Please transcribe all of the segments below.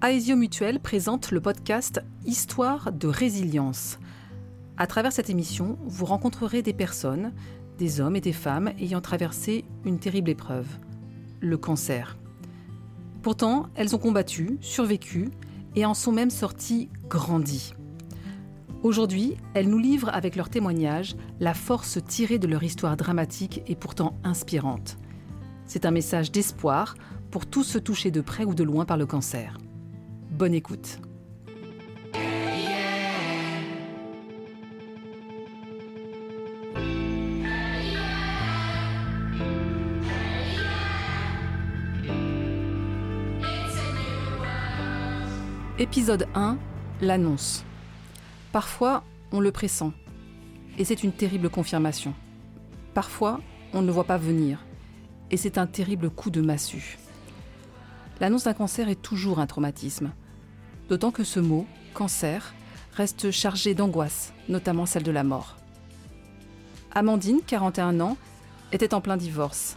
Aesio Mutuel présente le podcast Histoire de résilience. À travers cette émission, vous rencontrerez des personnes, des hommes et des femmes ayant traversé une terrible épreuve, le cancer. Pourtant, elles ont combattu, survécu et en sont même sorties grandies. Aujourd'hui, elles nous livrent avec leurs témoignages la force tirée de leur histoire dramatique et pourtant inspirante. C'est un message d'espoir pour tous ceux touchés de près ou de loin par le cancer. Bonne écoute. Épisode 1 L'annonce. Parfois, on le pressent. Et c'est une terrible confirmation. Parfois, on ne le voit pas venir. Et c'est un terrible coup de massue. L'annonce d'un cancer est toujours un traumatisme. D'autant que ce mot, cancer, reste chargé d'angoisse, notamment celle de la mort. Amandine, 41 ans, était en plein divorce.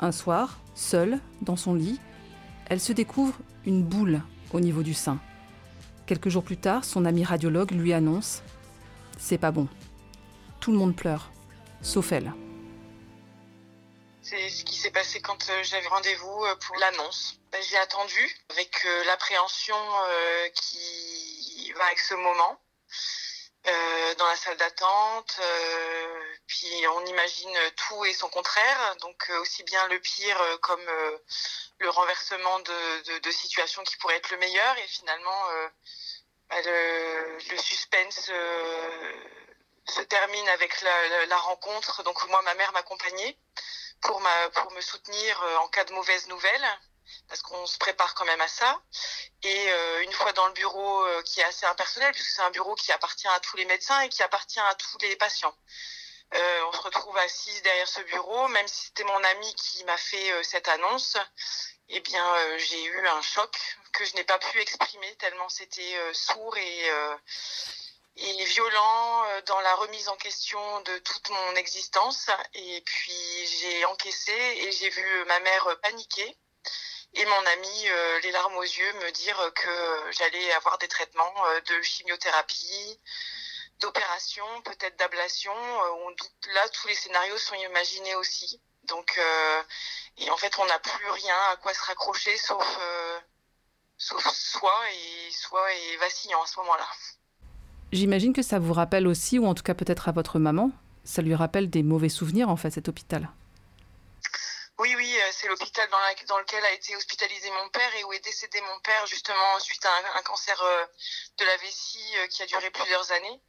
Un soir, seule, dans son lit, elle se découvre une boule au niveau du sein. Quelques jours plus tard, son ami radiologue lui annonce C'est pas bon. Tout le monde pleure, sauf elle. C'est ce qui s'est passé quand euh, j'avais rendez-vous euh, pour l'annonce. Ben, j'ai attendu avec euh, l'appréhension qui va avec ce moment. dans la salle d'attente, puis on imagine tout et son contraire, donc aussi bien le pire comme le renversement de, de, situations qui pourraient être le meilleur, et finalement ben, le, suspense se termine avec la, la, rencontre. Donc moi, ma mère m'accompagnait pour, ma, pour me soutenir euh, en cas de mauvaise nouvelle, parce qu'on se prépare quand même à ça. Et euh, une fois dans le bureau euh, qui est assez impersonnel, puisque c'est un bureau qui appartient à tous les médecins et qui appartient à tous les patients. on se retrouve assise derrière ce bureau, même si c'était mon ami qui m'a fait cette annonce, eh bien j'ai eu un choc que je n'ai pas pu exprimer tellement c'était sourd et et violent euh, dans la remise en question de toute mon existence. Et puis j'ai encaissé et j'ai vu ma mère paniquer et mon ami, euh, les larmes aux yeux, me dire que j'allais avoir des traitements euh, de chimiothérapie, d'opération, peut-être d'ablation. là, tous les scénarios sont imaginés aussi. Donc, et en fait, on n'a plus rien à quoi se raccrocher sauf, sauf soi et soi et vacillant à ce moment-là. J'imagine que ça vous rappelle aussi, ou en tout cas peut-être à votre maman, ça lui rappelle des mauvais souvenirs en fait, cet hôpital. Oui, oui, euh, c'est l'hôpital dans, lequel a été hospitalisé mon père et où est décédé mon père justement suite à un, cancer euh, de la vessie euh, qui a duré plusieurs années.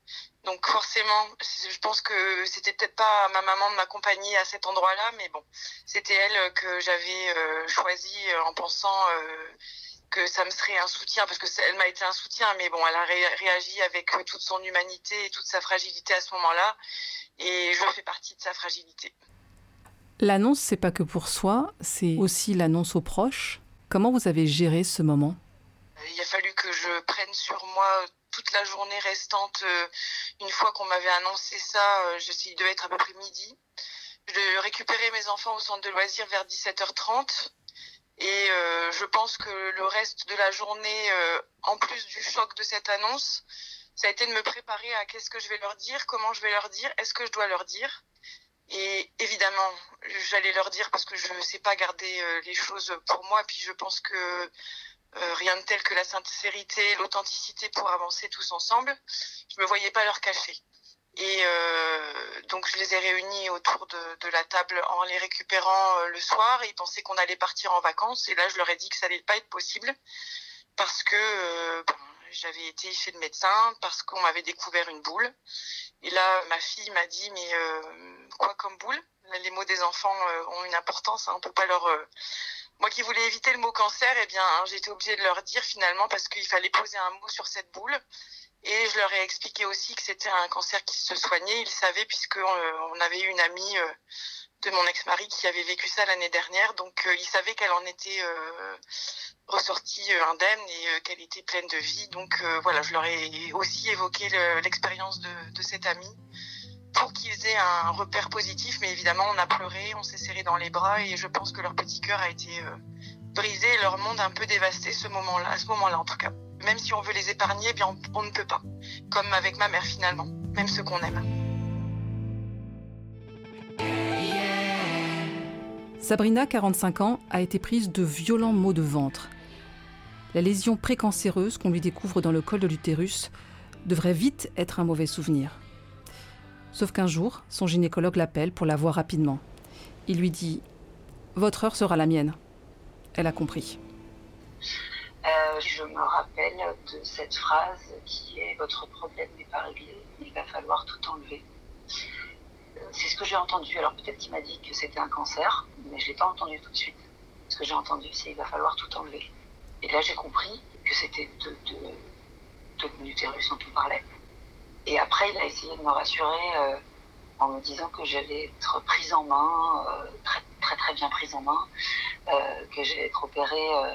Donc forcément, je pense que c'était peut-être pas ma maman de m'accompagner à cet endroit-là, mais bon, c'était elle que j'avais choisi en pensant que ça me serait un soutien parce que elle m'a été un soutien mais bon elle a réagi avec euh, toute son humanité et toute sa fragilité à ce moment-là et je fais partie de sa fragilité. L'annonce c'est pas que pour soi, c'est aussi l'annonce aux proches. Comment vous avez géré ce moment? Il a fallu que je prenne sur moi toute la journée restante euh, une fois qu'on m'avait annoncé ça, euh, je devait être à peu près midi. Je récupérais mes enfants au centre de loisirs vers 17h30 et euh, je pense que le reste de la journée, euh, en plus du choc de cette annonce, ça a été de me préparer à qu'est-ce que je vais leur dire, comment je vais leur dire, est-ce que je dois leur dire. Et évidemment, j'allais leur dire parce que je ne sais pas garder euh, les choses pour moi. Puis je pense que rien de tel que la sincérité, l'authenticité pour avancer tous ensemble, je me voyais pas leur cacher. Et euh, donc je les ai réunis autour de, de la table en les récupérant euh, le soir. ils pensaient qu'on allait partir en vacances. Et là, je leur ai dit que ça allait pas être possible parce que euh, j'avais été chez le médecin, parce qu'on m'avait découvert une boule. Et là, ma fille m'a dit mais euh, quoi comme boule? Les mots des enfants euh, ont une importance. Hein, on peut pas leur moi qui voulais éviter le mot cancer, eh bien, hein, j'ai obligée de leur dire finalement parce qu'il fallait poser un mot sur cette boule. Et je leur ai expliqué aussi que c'était un cancer qui se soignait. Ils savaient puisqu'on euh, avait eu une amie euh, de mon ex-mari qui avait vécu ça l'année dernière. Donc euh, ils savaient qu'elle en était ressortie indemne et qu'elle était pleine de vie. Donc voilà, je leur ai aussi évoqué l'expérience de, cette amie pour qu'ils aient un repère positif. Mais évidemment, on a pleuré, on s'est serré dans les bras et je pense que leur petit cœur a été briser leur monde un peu dévasté ce moment-là, à ce moment-là en tout cas. Même si on veut les épargner, eh bien on, on ne peut pas. Comme avec ma mère finalement, même ceux qu'on aime. Sabrina, 45 ans, a été prise de violents maux de ventre. La lésion précancéreuse qu'on lui découvre dans le col de l'utérus devrait vite être un mauvais souvenir. Sauf qu'un jour, son gynécologue l'appelle pour la voir rapidement. Il lui dit Votre heure sera la mienne. Elle a compris. Euh, je me rappelle de cette phrase qui est Votre problème n'est pas réglé, il va falloir tout enlever. C'est ce que j'ai entendu. Alors peut-être qu'il m'a dit que c'était un cancer, mais je ne l'ai pas entendu tout de suite. Ce que j'ai entendu, c'est il va falloir tout enlever. Et là, j'ai compris que c'était de, de, mon utérus dont on parlait. Et après, il a essayé de me rassurer euh, en me disant que j'allais être prise en main, euh, très, très très bien prise en main, euh, que j'allais être opérée euh,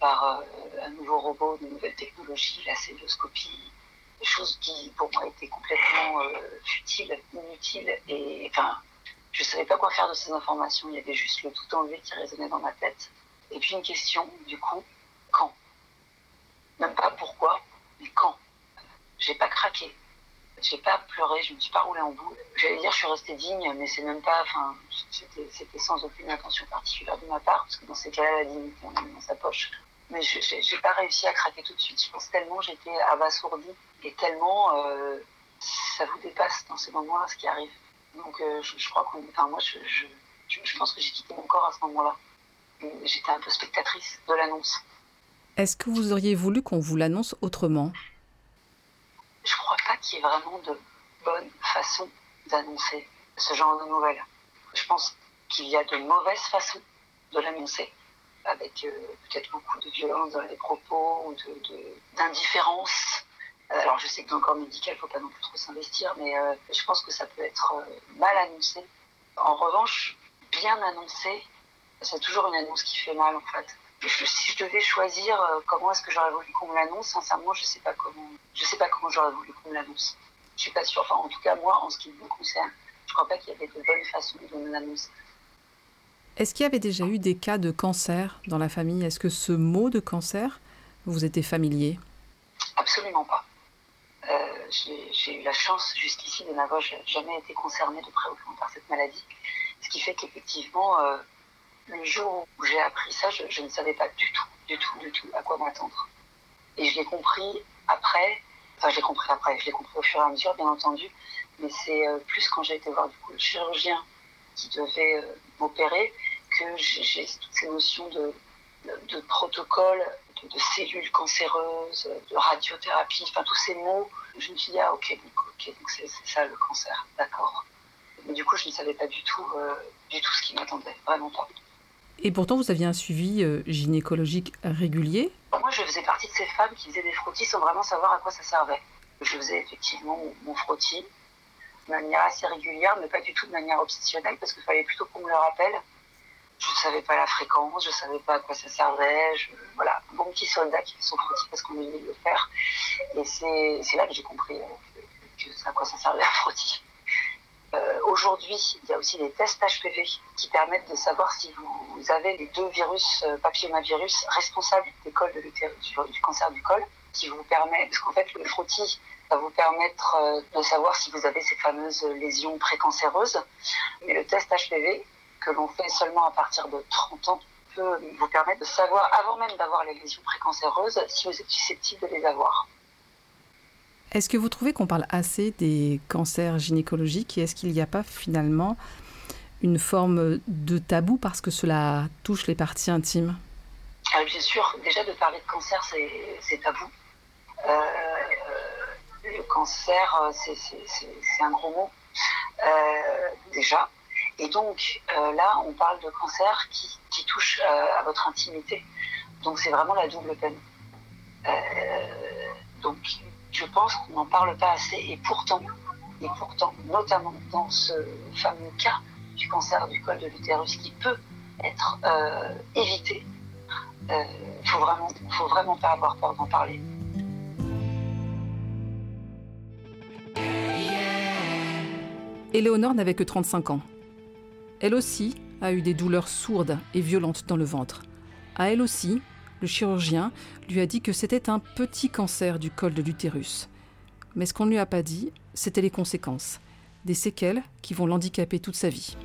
par euh, un nouveau robot de nouvelle technologie, la célioscopie, des choses qui pour moi étaient complètement euh, futiles, inutiles. Et enfin, je ne savais pas quoi faire de ces informations. Il y avait juste le tout enlevé qui résonnait dans ma tête. Et puis une question, du coup, quand? Même pas pourquoi, mais quand? J'ai pas craqué. J'ai pas pleuré, je me suis pas roulée en boule. J'allais dire, je suis restée digne, mais c'est même pas. Enfin, c'était, sans aucune intention particulière de ma part, parce que dans ces cas-là, la dignité, on met dans sa poche. Mais je j'ai pas réussi à craquer tout de suite. Je pense tellement j'étais abasourdie et tellement euh, ça vous dépasse dans ces moments-là ce qui arrive. Donc euh, je, crois qu'on. Enfin, moi, je, je pense que j'ai quitté mon corps à ce moment-là. J'étais un peu spectatrice de l'annonce. Est-ce que vous auriez voulu qu'on vous l'annonce autrement? Je crois pas qu'il y ait vraiment de bonne façon d'annoncer ce genre de nouvelles. Je pense qu'il y a de mauvaises façons de l'annoncer, avec euh, peut-être beaucoup de violence dans les propos ou de, de, d'indifférence. Alors je sais que dans le corps médical, il ne faut pas non plus trop s'investir, mais euh, je pense que ça peut être euh, mal annoncé. En revanche, bien annoncé, c'est toujours une annonce qui fait mal en fait. Je, si je devais choisir euh, comment est-ce que j'aurais voulu qu'on me l'annonce, sincèrement, je sais pas comment. Je sais pas comment j'aurais voulu qu'on me l'annonce. Je suis pas sûre. Enfin, en tout cas, moi, en ce qui me concerne, je crois pas qu'il y avait de bonnes façons de me l'annoncer. Est-ce qu'il y avait déjà eu des cas de cancer dans la famille? Est-ce que ce mot de cancer vous était familier? Absolument pas. Euh, j'ai eu la chance jusqu'ici de n'avoir jamais été concernée de près ou de loin par cette maladie. Ce qui fait qu'effectivement, euh, le jour où j'ai appris ça, je, ne savais pas du tout, du tout, du tout à quoi m'attendre. Et je l'ai compris après, enfin je l'ai compris après, je l'ai compris au fur et à mesure, bien entendu, mais c'est euh, plus quand j'ai été voir du coup le chirurgien qui devait euh, m'opérer que j'ai toutes ces notions de, protocole, de, cellules cancéreuses, de radiothérapie, enfin tous ces mots. Je me suis dit, ah ok, donc c'est ça le cancer, d'accord. Mais du coup, je ne savais pas du tout, euh, du tout ce qui m'attendait, vraiment pas. Et pourtant, vous aviez un suivi euh, gynécologique régulier Moi, je faisais partie de ces femmes qui faisaient des frottis sans vraiment savoir à quoi ça servait. Je faisais effectivement mon, frottis de manière assez régulière, mais pas du tout de manière obsessionnelle, parce qu'il fallait plutôt qu'on me le rappelle. Je ne savais pas la fréquence, je ne savais pas à quoi ça servait. Voilà, bon petit soldat qui fait son frottis parce qu'on venait de le faire. Et c'est là que j'ai compris euh, que à quoi ça servait un frottis. Euh, Aujourd'hui, il y a aussi des tests HPV qui permettent de savoir si vous avez les deux virus, euh, papillomavirus, responsables des cols de l'utérus, du cancer du col, qui vous permet, parce qu'en fait, le frottis va vous permettre euh, de savoir si vous avez ces fameuses lésions précancéreuses. Mais le test HPV, que l'on fait seulement à partir de 30 ans, peut vous permettre de savoir, avant même d'avoir les lésions précancéreuses, si vous êtes susceptible de les avoir. Est-ce que vous trouvez qu'on parle assez des cancers gynécologiques et est-ce qu'il n'y a pas finalement une forme de tabou parce que cela touche les parties intimes? Ah, Bien sûr, déjà de parler de cancer, c'est tabou. Euh, le cancer, c'est un gros mot, euh, déjà. Et donc euh, là, on parle de cancer qui, qui touche euh, à votre intimité. Donc c'est vraiment la double peine. Euh, donc je pense qu'on n'en parle pas assez et pourtant, et pourtant, notamment dans ce fameux cas du cancer du col de l'utérus qui peut être euh, évité, il euh, faut vraiment, faut vraiment pas avoir peur d'en parler. Éléonore n'avait que 35 ans. Elle aussi a eu des douleurs sourdes et violentes dans le ventre. À elle aussi, le chirurgien lui a dit que c'était un petit cancer du col de l'utérus. Mais ce qu'on ne lui a pas dit, c'était les conséquences, des séquelles qui vont l'handicaper toute sa vie.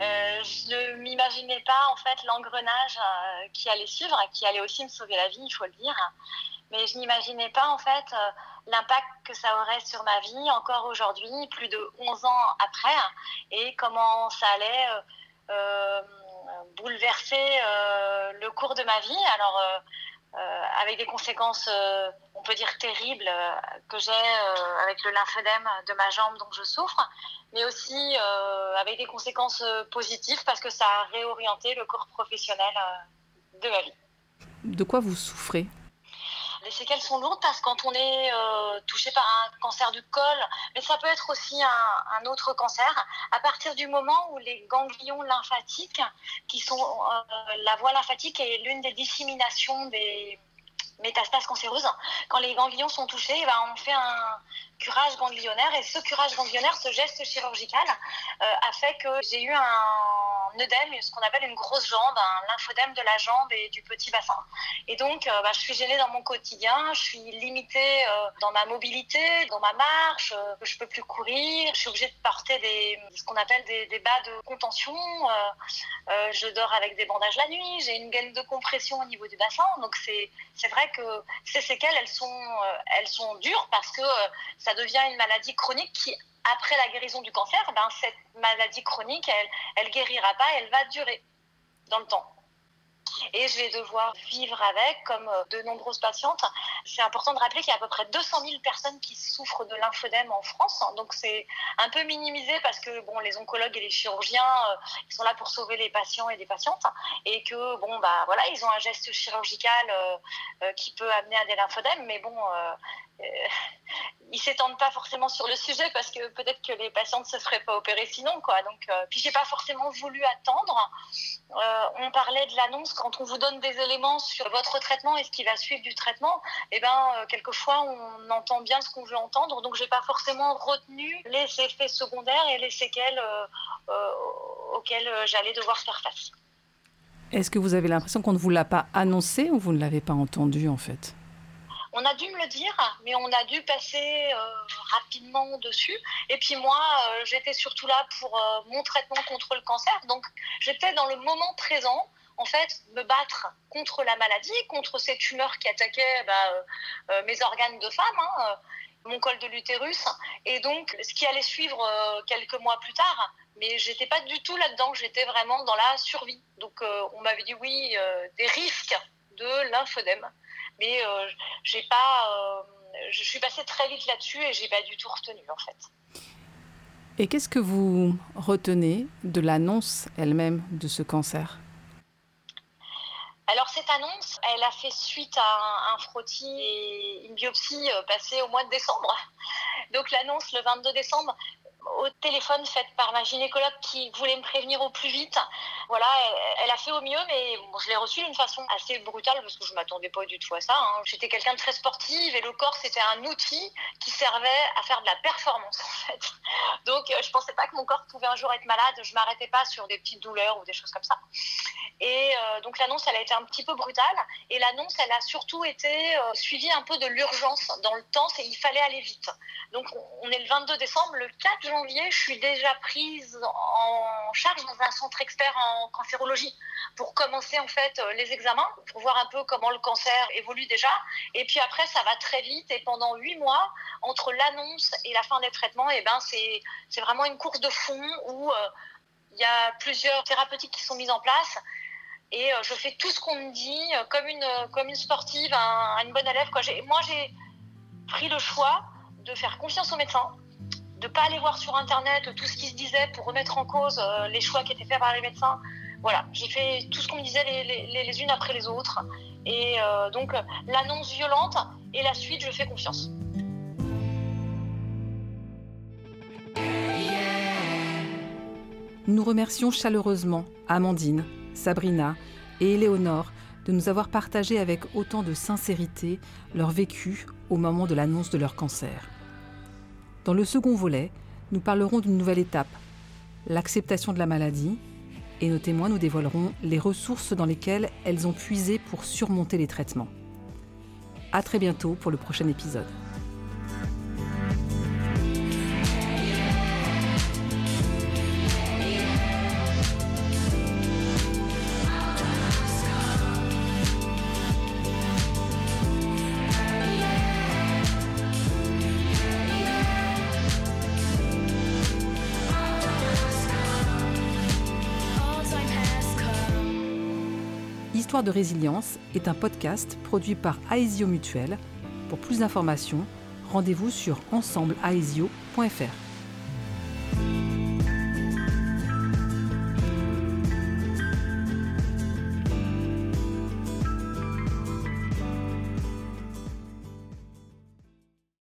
Euh, je ne m'imaginais pas en fait l'engrenage euh, qui allait suivre, qui allait aussi me sauver la vie, il faut le dire. Mais je n'imaginais pas en fait euh, l'impact que ça aurait sur ma vie encore aujourd'hui, plus de 11 ans après, et comment ça allait bouleverser le cours de ma vie. Alors avec des conséquences, on peut dire terribles, que j'ai avec le lymphedème de ma jambe dont je souffre, mais aussi euh, avec des conséquences euh, positives parce que ça a réorienté le corps professionnel euh, de ma vie. De quoi vous souffrez? Les séquelles sont lourdes parce que quand on est touché par un cancer du col, mais ça peut être aussi un, autre cancer, à partir du moment où les ganglions lymphatiques, qui sont la voie lymphatique est l'une des disséminations des métastases cancéreuses, quand les ganglions sont touchés, eh ben, on fait un, curage ganglionnaire. Et ce curage ganglionnaire, ce geste chirurgical, euh, a fait que j'ai eu un œdème, ce qu'on appelle une grosse jambe, un lymphodème de la jambe et du petit bassin. Et donc, euh, bah, je suis gênée dans mon quotidien, je suis limitée euh, dans ma mobilité, dans ma marche, je peux plus courir, je suis obligée de porter des, ce qu'on appelle des, bas de contention. je dors avec des bandages la nuit, j'ai une gaine de compression au niveau du bassin. Donc, c'est vrai que ces séquelles, elles sont, elles sont dures parce que ça devient une maladie chronique qui, après la guérison du cancer, ben, cette maladie chronique, elle, elle guérira pas, elle va durer dans le temps et je vais devoir vivre avec, comme euh, de nombreuses patientes. C'est important de rappeler qu'il y a à peu près 200 000 personnes qui souffrent de lymphodème en France, donc c'est un peu minimisé parce que bon, les oncologues et les chirurgiens, euh, ils sont là pour sauver les patients et les patientes, et que bon bah voilà, ils ont un geste chirurgical euh, qui peut amener à des lymphodèmes, mais bon. ils s'étendent pas forcément sur le sujet parce que peut-être que les patientes se feraient pas opérer sinon quoi. Donc puis j'ai pas forcément voulu attendre. on parlait de l'annonce quand on vous donne des éléments sur votre traitement et ce qui va suivre du traitement, eh ben, euh, quelquefois, on entend bien ce qu'on veut entendre. Donc, j'ai pas forcément retenu les effets secondaires et les séquelles euh, euh, auxquelles j'allais devoir faire face. Est-ce que vous avez l'impression qu'on ne vous l'a pas annoncé ou vous ne l'avez pas entendu en fait? On a dû me le dire, mais on a dû passer rapidement dessus. Et puis moi, j'étais surtout là pour mon traitement contre le cancer. Donc j'étais dans le moment présent en fait, me battre contre la maladie, contre ces tumeurs qui attaquaient bah, euh, euh, mes organes de femme, hein, euh, mon col de l'utérus, et donc ce qui allait suivre quelques mois plus tard. Mais j'étais pas du tout là-dedans, j'étais vraiment dans la survie. Donc on m'avait dit oui, des risques de lymphodème, mais j'ai pas, je suis passée très vite là-dessus et j'ai pas du tout retenu en fait. Et qu'est-ce que vous retenez de l'annonce elle-même de ce cancer? Alors cette annonce, elle a fait suite à un, frottis et une biopsie euh, passée au mois de décembre. Donc l'annonce le 22 décembre, au téléphone faite par ma gynécologue qui voulait me prévenir au plus vite. Voilà, elle, a fait au mieux, mais je l'ai reçue d'une façon assez brutale parce que je m'attendais pas du tout à ça. Hein. J'étais quelqu'un de très sportive et le corps c'était un outil qui servait à faire de la performance en fait. Donc euh, je pensais pas que mon corps pouvait un jour être malade. Je m'arrêtais pas sur des petites douleurs ou des choses comme ça. Et euh, donc l'annonce elle a été un petit peu brutale et l'annonce elle a surtout été euh, suivie un peu de l'urgence dans le temps. C'est il fallait aller vite. Donc on est le 22 décembre, le 4 janvier, je suis déjà prise en charge dans un centre expert en cancérologie pour commencer en fait euh, les examens, pour voir un peu comment le cancer évolue déjà. Et puis après, ça va très vite et pendant huit mois, entre l'annonce et la fin des traitements, et eh ben c'est vraiment une course de fond où euh, il y a plusieurs thérapeutiques qui sont mises en place. Et euh, je fais tout ce qu'on me dit, comme une, comme une sportive, une bonne élève. Quoi. Moi, j'ai pris le choix de faire confiance aux médecins, de pas aller voir sur internet tout ce qui se disait pour remettre en cause euh, les choix qui étaient faits par les médecins. Voilà, j'ai fait tout ce qu'on me disait les, unes après les autres. Et euh, donc l'annonce violente et la suite, je fais confiance. Nous remercions chaleureusement Amandine, Sabrina et Éléonore de nous avoir partagé avec autant de sincérité leur vécu au moment de l'annonce de leur cancer. Dans le second volet, nous parlerons d'une nouvelle étape, l'acceptation de la maladie et nos témoins nous dévoileront les ressources dans lesquelles elles ont puisé pour surmonter les traitements. À très bientôt pour le prochain épisode. Histoire de résilience est un podcast produit par Aesio Mutuel. Pour plus d'informations, rendez-vous sur ensembleaesio.fr.